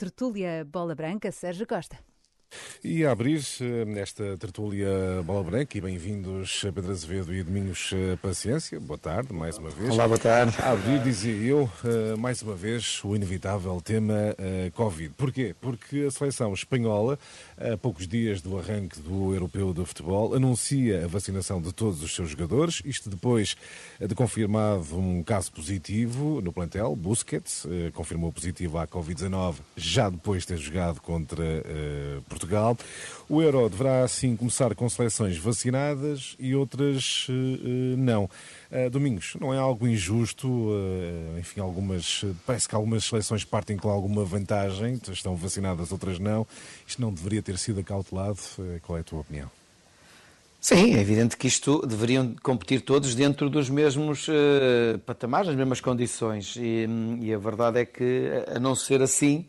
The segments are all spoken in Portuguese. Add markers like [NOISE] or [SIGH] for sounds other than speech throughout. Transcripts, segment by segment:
tertúlia Bola Branca, Sérgio Costa. E a abrir esta tertúlia Bola Branca e bem-vindos Pedro Azevedo e Domingos Paciência. Boa tarde, mais uma vez. Olá, boa tarde. A abrir, dizia eu, mais uma vez, o inevitável tema Covid. Porquê? Porque a seleção espanhola, a poucos dias do arranque do Europeu de Futebol, anuncia a vacinação de todos os seus jogadores, isto depois de confirmado um caso positivo no plantel, Busquets, confirmou positivo à Covid-19, já depois de ter jogado contra Portugal. Portugal. O Euro deverá assim começar com seleções vacinadas e outras uh, não. Uh, Domingos, não é algo injusto? Enfim, algumas parece que algumas seleções partem com alguma vantagem, estão vacinadas, outras não. Isto não deveria ter sido acautelado? qual é a tua opinião? Sim, é evidente que isto deveriam competir todos dentro dos mesmos uh, patamares, as mesmas condições. E, e, a verdade é que, a não ser assim,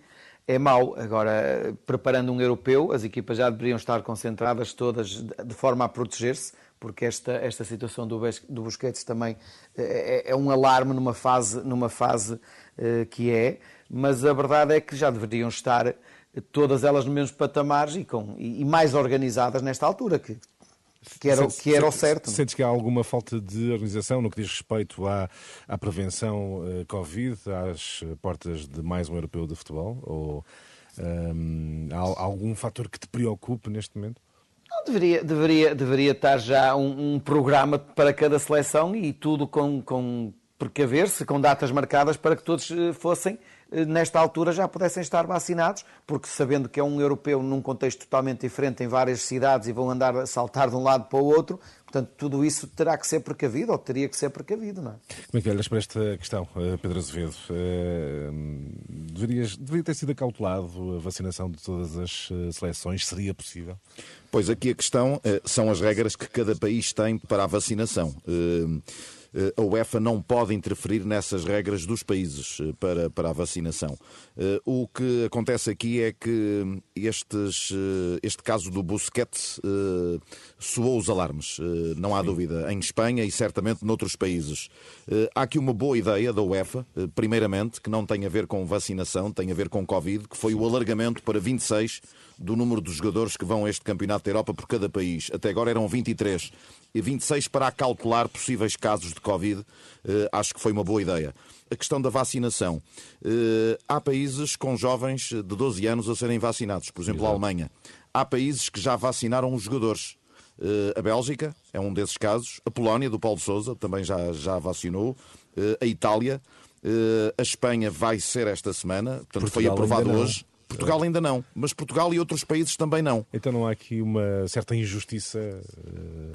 é mau. Agora, preparando um europeu, as equipas já deveriam estar concentradas todas de forma a proteger-se, porque esta, esta situação do, do Busquets também é, é, é, um alarme numa fase, numa fase uh, que é, mas a verdade é que já deveriam estar todas elas no mesmo patamares e, com, e, e mais organizadas nesta altura, que que era, sentes, que era o certo. Sentes que há alguma falta de organização no que diz respeito à, à prevenção uh, Covid, às portas de mais um europeu de futebol? Ou um, ehm, há, há algum fator que te preocupe neste momento? Não, deveria, deveria, deveria estar já um, um programa para cada seleção e tudo com, com precaver-se, com datas marcadas para que todos eh, fossem eh, nesta altura já pudessem estar vacinados, porque sabendo que é um europeu num contexto totalmente diferente em várias cidades e vão andar a saltar de um lado para o outro, portanto tudo isso terá que ser precavido ou teria que ser precavido, não é? Como é que olhas para esta questão, eh, Pedro Azevedo? Eh, deverias, deveria ter sido acautelado a vacinação de todas as seleções? Seria possível? Pois aqui a questão são as regras que cada país tem para a vacinação. Eh, a UEFA não pode interferir nessas regras dos países eh, para, para a vacinação. Eh, o que acontece aqui é que estes, este caso do Busquets soou os alarmes, não há Sim. dúvida, em Espanha e certamente noutros países. Há aqui uma boa ideia da UEFA, primeiramente, que não tem a ver com vacinação, tem a ver com Covid, que foi o alargamento para 26 do número de jogadores que vão a este Campeonato da Europa por cada país. Até agora eram 23. E 26 para acautelar possíveis casos de Covid. Uh, acho que foi uma boa ideia. A questão da vacinação. Uh, há países com jovens de 12 anos a serem vacinados. Por exemplo, Exato. a Alemanha. Há países que já vacinaram os jogadores. Uh, a Bélgica é um desses casos. A Polónia, do Paulo Sousa, também já, já vacinou. a Itália. a Espanha vai ser esta semana. Portanto, Portugal foi aprovado hoje. Portugal ainda não, mas Portugal e outros países também não. Então não há aqui uma certa injustiça?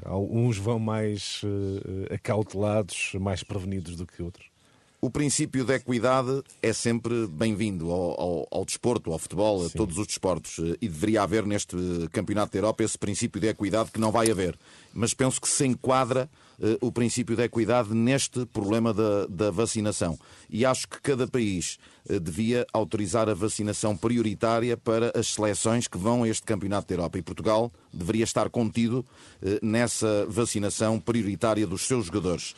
Uh, uns vão mais uh, acautelados, mais prevenidos do que outros? O princípio da equidade é sempre bem-vindo ao, ao, ao, desporto, ao futebol, Sim. a todos os desportos. E deveria haver neste Campeonato da Europa esse princípio de equidade que não vai haver. Mas penso que se enquadra uh, o princípio da equidade neste problema da, da vacinação. E acho que cada país uh, devia autorizar a vacinação prioritária para as seleções que vão a este Campeonato da Europa. E Portugal deveria estar contido uh, nessa vacinação prioritária dos seus jogadores.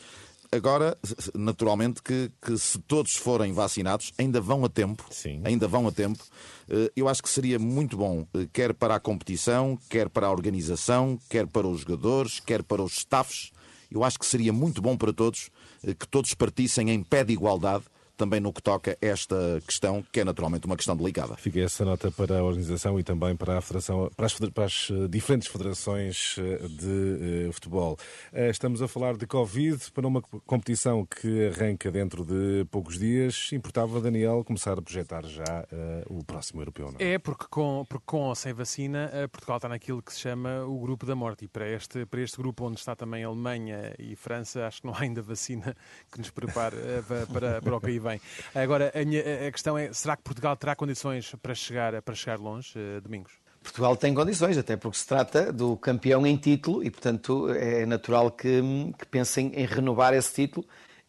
Agora, naturalmente, que, que, se todos forem vacinados, ainda vão a tempo. Sim. Ainda vão a tempo. Eh, eu acho que seria muito bom, eh, quer para a competição, quer para a organização, quer para os jogadores, quer para os staffs. Eu acho que seria muito bom para todos eh, que todos partissem em pé de igualdade também no que toca a esta questão, que é naturalmente uma questão delicada. Fica essa nota para a organização e também para a federação, para as, para as eh, diferentes federações eh, de uh, futebol. Uh, estamos a falar de Covid para uma competição que arranca dentro de poucos dias. Importava, Daniel, começar a projetar já uh, o próximo europeu, não é? É, porque com, porque com ou sem vacina, Portugal está naquilo que se chama o grupo da morte. E para este, para este grupo, onde está também a Alemanha e França, acho que não há ainda vacina que nos prepare para, para o que aí vem bem. Agora, a, minha, a questão é, será que Portugal terá condições para chegar, para chegar longe, uh, Domingos? Portugal tem condições, até porque se trata do campeão em título e, portanto, é natural que, que pensem em renovar esse título.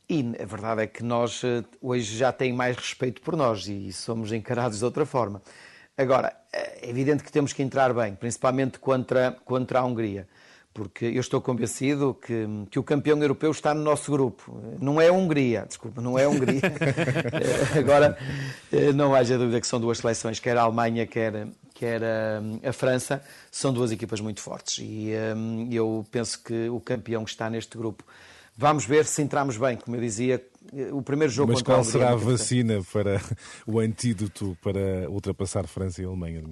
E a verdade é que nós eh, hoje já têm mais respeito por nós e somos encarados de outra forma. Agora, é evidente que temos que entrar bem, principalmente contra, contra a Hungria porque eu estou convencido que, que o campeão europeu está no nosso grupo. Não é a Hungria, desculpa, não é a Hungria. [LAUGHS] [LAUGHS] Agora, não haja dúvida que são duas seleções, quer a Alemanha, quer, quer a, a França, são duas equipas muito fortes. E um, eu penso que o campeão que está neste grupo. Vamos ver se entramos bem, como eu dizia, o primeiro jogo Mas qual será a vacina para [LAUGHS] o antídoto para ultrapassar França e Alemanha?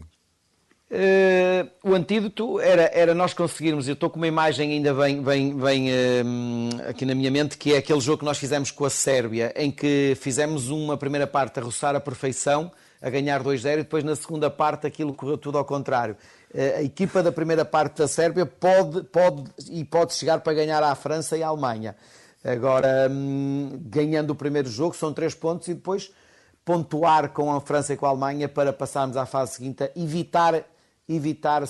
Uh, o antídoto era, era nós conseguirmos, eu estou com uma imagem ainda bem, bem, bem uh, aqui na minha mente, que é aquele jogo que nós fizemos com a Sérvia, em que fizemos uma primeira parte a roçar a perfeição, a ganhar 2-0, e depois na segunda parte aquilo correu tudo ao contrário. Uh, a equipa da primeira parte da Sérvia pode, pode e pode chegar para ganhar à França e à Alemanha. Agora, um, ganhando o primeiro jogo, são três pontos e depois pontuar com a França e com a Alemanha para passarmos à fase seguinte, evitar evitar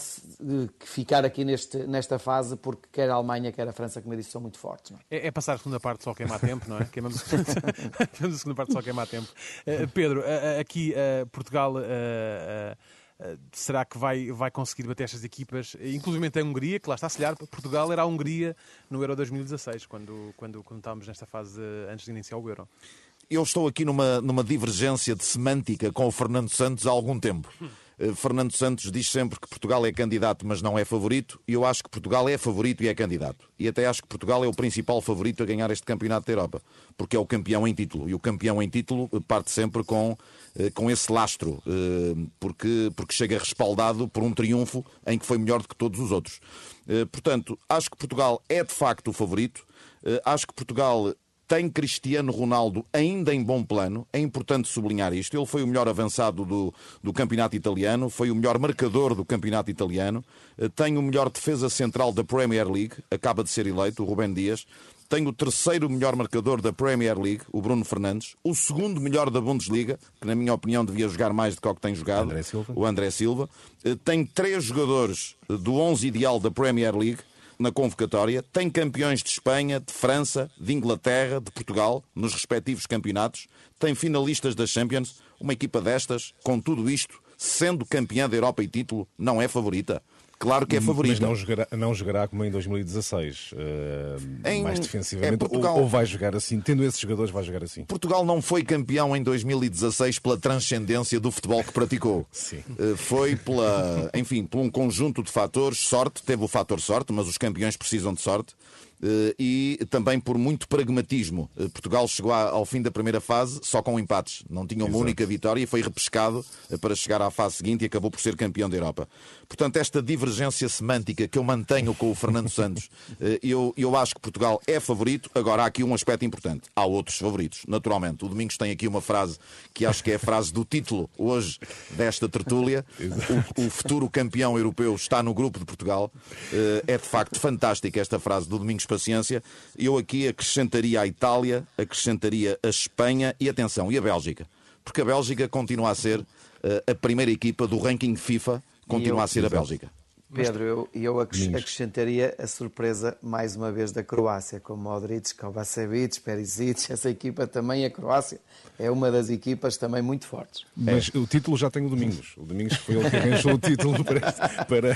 ficar aqui neste, nesta fase, porque quer a Alemanha, quer a França, como eu disse, são muito fortes. É? É, é, passar a segunda parte só queimar tempo, não é? [LAUGHS] [LAUGHS] Queimamos, a segunda parte só queimar tempo. Uh, Pedro, uh, aqui uh, Portugal. será que vai, vai conseguir bater estas equipas, inclusive a Hungria, que lá está a selhar, Portugal era a Hungria no Euro 2016, quando, quando, quando estávamos nesta fase antes de iniciar o Euro. Eu estou aqui numa, numa divergência de semântica com o Fernando Santos há algum tempo. Eh, Fernando Santos diz sempre que Portugal é candidato, mas não é favorito, e eu acho que Portugal é favorito e é candidato. E até acho que Portugal é o principal favorito a ganhar este campeonato da Europa, porque é o campeão em título. E o campeão em título eh, parte sempre com, eh, com esse lastro, porque, porque chega respaldado por um triunfo em que foi melhor do que todos os outros. Portanto, acho que Portugal é de facto o favorito. Acho que Portugal tem Cristiano Ronaldo ainda em bom plano. É importante sublinhar isto. Ele foi o melhor avançado do, do campeonato italiano, foi o melhor marcador do campeonato italiano, eh, tem o melhor defesa central da Premier League, acaba de ser eleito, o Rubén Dias. Tem o terceiro melhor marcador da Premier League, o Bruno Fernandes. O segundo melhor da Bundesliga, que na minha opinião devia jogar mais do que o que tem jogado, André o André Silva. Eh, tem três jogadores do 11 ideal da Premier League na convocatória, tem campeões de Espanha, de França, de Inglaterra, de Portugal, nos respectivos campeonatos, tem finalistas da Champions. Uma equipa destas, com tudo isto, sendo campeã da Europa e título, não é favorita. Claro que é favorito. Mas não jogará, não jogará como em 2016, uh, eh, em... mais defensivamente, é Portugal... ou, ou, vai jogar assim, tendo esses jogadores, vai jogar assim. Portugal não foi campeão em 2016 pela transcendência do futebol que praticou. [LAUGHS] Sim. Uh, foi pela, enfim, por um conjunto de fatores, sorte, teve o fator sorte, mas os campeões precisam de sorte. Eh, e também por muito pragmatismo. Eh, Portugal chegou ao fim da primeira fase só com empates, não tinha uma Exato. única vitória e foi repescado eh, para chegar à fase seguinte e acabou por ser campeão da Europa. Portanto, esta divergência semântica que eu mantenho com o Fernando [LAUGHS] Santos, eu, eu acho que Portugal é favorito. Agora, há aqui um aspecto importante: há outros favoritos, naturalmente. O Domingos tem aqui uma frase que acho que é a frase do título hoje desta tertúlia: [LAUGHS] o, o futuro campeão europeu está no grupo de Portugal. É de facto fantástica esta frase do Domingos paciência. Eu aqui acrescentaria a Itália, acrescentaria a Espanha e, atenção, e a Bélgica. Porque a Bélgica continua a ser uh, a primeira equipa do ranking FIFA, continua eu, a ser a Bélgica. Pedro, eu, eu acrescentaria a surpresa mais uma vez da Croácia, com Modric, Kovacevic, Perisic, [LAUGHS] essa equipa também, a Croácia, é uma das equipas também muito fortes. Mas é. o título já tem o Domingos. O Domingos foi ele que arranjou o título [LAUGHS] para, para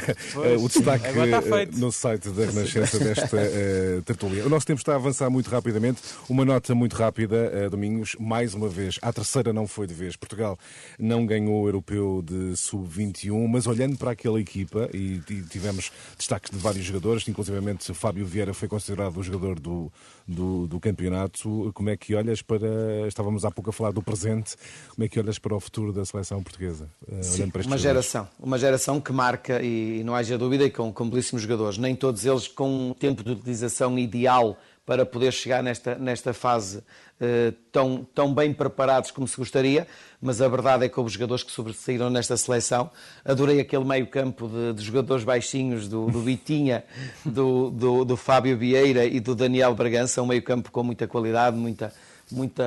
uh, o destaque uh, no site da Renascença desta uh, tertulia. O nosso tempo está a avançar muito rapidamente. Uma nota muito rápida, Domingos, mais uma vez, a terceira não foi de vez. Portugal não ganhou o europeu de sub-21, mas olhando para aquela equipa e e tivemos destaques de vários jogadores, inclusive Fábio Vieira foi considerado o jogador do, do, do, campeonato. Como é que olhas para. Estávamos há pouco a falar do presente, como é que olhas para o futuro da seleção portuguesa? Eh, Sim, uma jogadores? geração, uma geração que marca, e não haja dúvida, com, com belíssimos jogadores, nem todos eles com um tempo de utilização ideal para poder chegar nesta, nesta fase uh, tão, tão bem preparados como se gostaria, mas a verdade é que houve jogadores que sobressaíram nesta seleção. Adorei aquele meio campo de, de jogadores baixinhos do, do Vitinha, [LAUGHS] do, do, do, Fábio Vieira e do Daniel Bragança, um meio campo com muita qualidade, muita, muita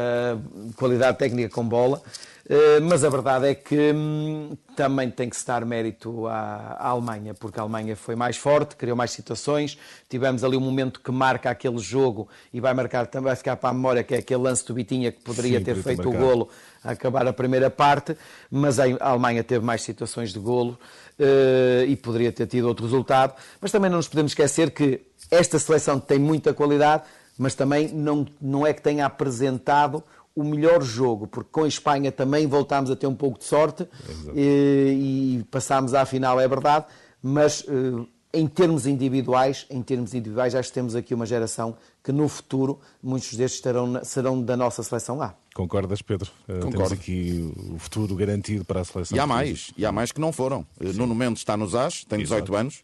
qualidade técnica com bola. Eh, mas a verdade é que hum, também tem que se dar mérito à, à, Alemanha, porque a Alemanha foi mais forte, criou mais situações. Tivemos ali um momento que marca aquele jogo e vai marcar também, vai ficar para a memória, que é aquele lance do Bitinha que poderia Sim, ter feito o golo a acabar a primeira parte, mas a Alemanha teve mais situações de golo uh, e poderia ter tido outro resultado. Mas também não nos podemos esquecer que esta seleção tem muita qualidade, mas também não, não é que tenha apresentado o melhor jogo, porque com a Espanha também voltámos a ter um pouco de sorte e, e, passámos à final, é verdade, mas uh, em termos individuais, em termos individuais, acho que temos aqui uma geração que no futuro muitos destes estarão, serão da nossa seleção lá. Concordas, Pedro? Uh, Concordo. Temos aqui o futuro garantido para a seleção. E há mais, e há mais que não foram. Sim. Nuno Mendes está nos AS, tem 18 Exato. anos.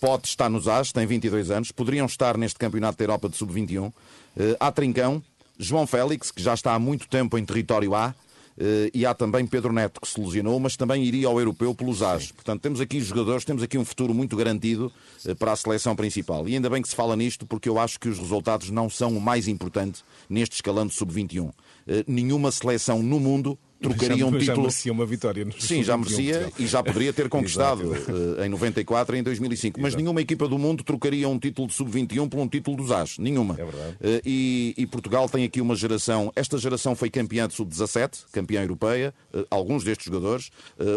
Pote está nos AS, tem 22 anos. Poderiam estar neste Campeonato da Europa de Sub-21. Uh, há Trincão, João Félix, que já está há muito tempo em território A, eh, e há também Pedro Neto, que se lesionou, mas também iria ao europeu pelos AS. Portanto, temos aqui jogadores, temos aqui um futuro muito garantido eh, para a seleção principal. E ainda bem que se fala nisto, porque eu acho que os resultados não são o mais importante neste escalão de sub-21. Eh, nenhuma seleção no mundo trocaria um título. Já merecia uma vitória. No Sim, já merecia e já poderia ter [LAUGHS] conquistado uh, em 94 e em 2005. Mas nenhuma equipa do mundo trocaria um título de sub-21 por um título dos AS. Nenhuma. É verdade. Uh, e, e, Portugal tem aqui uma geração. Esta geração foi campeã de sub-17, campeã europeia. Alguns destes jogadores,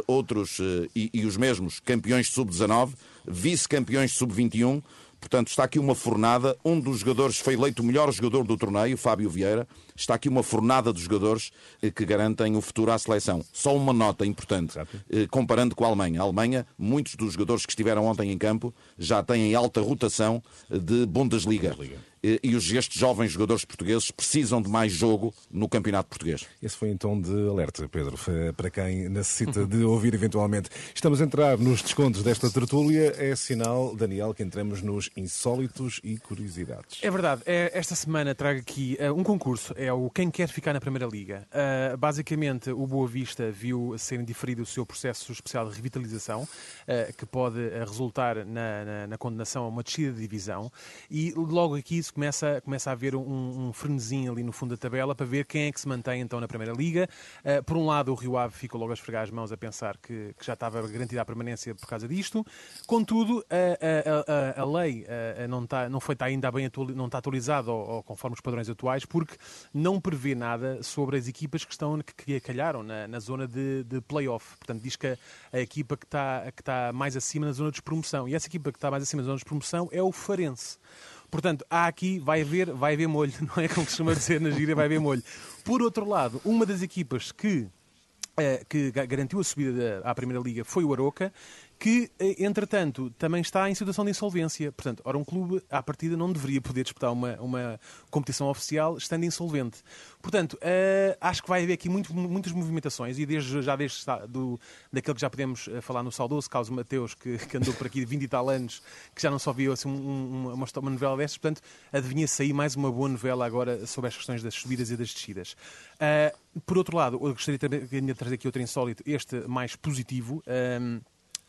outros e, e os mesmos campeões de sub-19, vice-campeões de sub-21. Portanto, está aqui uma fornada. Um dos jogadores foi eleito o melhor jogador do torneio, Fábio Vieira. Está aqui uma fornada de jogadores eh, que garantem o futuro à seleção. Só uma nota importante, eh, comparando com a Alemanha. A Alemanha, muitos dos jogadores que estiveram ontem em campo já têm alta rotação eh, de Bundesliga. Bundesliga e os, estes jovens jogadores portugueses precisam de mais jogo no campeonato português. Esse foi tom de alerta, Pedro, para quem necessita de ouvir eventualmente. Estamos a entrar nos descontos desta tertúlia. É sinal, Daniel, que entramos nos insólitos e curiosidades. É verdade. É, esta semana trago aqui um concurso. É o Quem Quer Ficar na Primeira Liga. Uh, basicamente, o Boa Vista viu ser diferido o seu processo especial de revitalização, uh, que pode resultar na, na, na, condenação a uma descida de divisão. E logo aqui começa, começa a haver um, um frenesim ali no fundo da tabela para ver quem é que se mantém então na Primeira Liga. Uh, por um lado, o Rio Ave ficou logo a esfregar as mãos a pensar que, que já estava garantida a permanência por causa disto. Contudo, a, a, a, a lei não, está, não foi está ainda bem não está atualizada ou, conforme os padrões atuais, porque não prevê nada sobre as equipas que estão que, calharam na, na zona de, de play-off. Portanto, diz que a, a equipa que está, que está mais acima na zona de despromoção. E essa equipa que está mais acima na zona de despromoção é o Farense. Portanto, há aqui, vai haver, vai haver molho, [LAUGHS] não é como costuma dizer na gira, vai haver molho. Por outro lado, uma das equipas que eh, que garantiu a subida à Primeira Liga foi o Aroca que, eh, entretanto, também está em situação de insolvência. Portanto, ora, um clube, à partida, não deveria poder disputar uma, uma competição oficial estando insolvente. Portanto, uh, acho que vai haver aqui muito, muitas movimentações e desde, já desde do, daquele que já podemos eh, falar no saudoso, Carlos Mateus, que, que andou por aqui de 20 e tal anos, que já não só viu assim, um, uma, uma novela destas, portanto, adivinha sair mais uma boa novela agora sobre as questões das subidas e das descidas. Uh, por outro lado, eu gostaria também de trazer aqui outro insólito, este mais positivo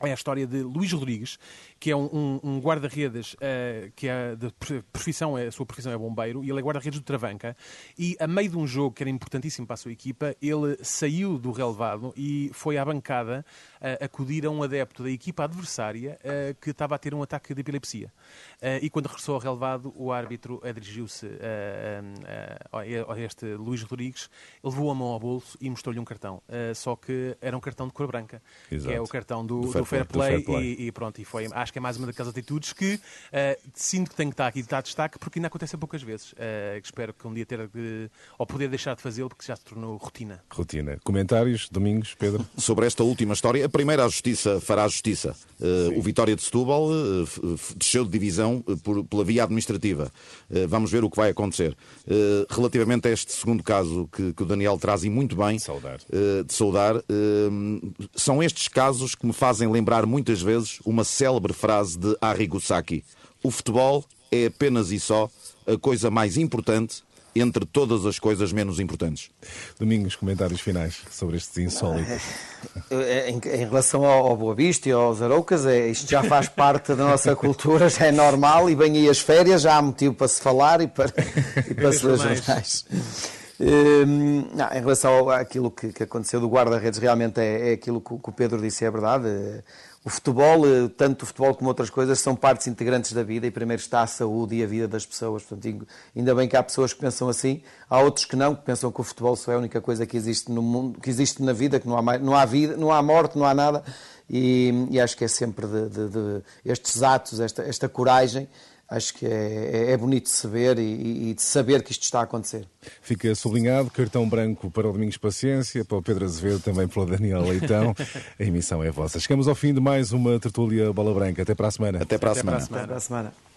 é a história de Luís Rodrigues, que é um, um, um guarda-redes uh, que é de profissão, a sua profissão é bombeiro, e ele é guarda-redes do Travanca. E a meio de um jogo que era importantíssimo para a sua equipa, ele saiu do relevado e foi à bancada uh, acudir a um adepto da equipa adversária uh, que estava a ter um ataque de epilepsia. E quando regressou ao relevado, o árbitro dirigiu-se a este Luís Rodrigues, levou a mão ao bolso e mostrou-lhe um cartão. só que era um cartão de cor branca, Exato. que é o cartão do, do, do fair play, do fair play. E, e, pronto, e foi, acho que é mais uma daquelas atitudes que uh, sinto que tenho que estar aqui de estar destaque porque ainda acontece poucas vezes. Uh, espero que um dia ter de, ou poder deixar de fazê-lo porque já se tornou rotina. Rotina. Comentários, Domingos, Pedro? [LAUGHS] Sobre esta última história, a primeira a justiça fará a justiça. Uh, o Vitória de Setúbal desceu de divisão por, pela via administrativa. vamos ver o que vai acontecer. relativamente a este segundo caso que, que o Daniel traz e muito bem saudar. de saudar, são estes casos que me fazem lembrar muitas vezes uma célebre frase de Arrigo Sacchi: O futebol é apenas e só a coisa mais importante entre todas as coisas menos importantes. Domingos, comentários finais sobre estes insólitos. É, em, em, relação ao, Boa Vista e aos Aroucas, é, isto já faz parte da nossa cultura, já é normal e bem aí as férias, já há motivo para se falar e para, e para se ler jornais. Não, em relação àquilo que, que aconteceu do guarda-redes, realmente é, é aquilo que, que, o Pedro disse, é verdade. O futebol, eh, tanto o futebol como outras coisas, são partes integrantes da vida e primeiro está a saúde e a vida das pessoas. Portanto, ainda bem que há pessoas que pensam assim, há outros que não, que pensam que o futebol só é a única coisa que existe no mundo, que existe na vida, que não há, mais, não há vida, não há morte, não há nada. E, e acho que é sempre de, de, de estes atos, esta, esta coragem, acho que é, é, é bonito de se ver e, e, de saber que isto está a acontecer. Fica sublinhado, cartão branco para o Domingos Paciência, para o Pedro Azevedo, também para o Daniel Leitão. [LAUGHS] a emissão é vossa. Chegamos ao fim de mais uma tertúlia Bola Branca. Até para a semana. Até para a Até semana. Para a semana. Até para a semana.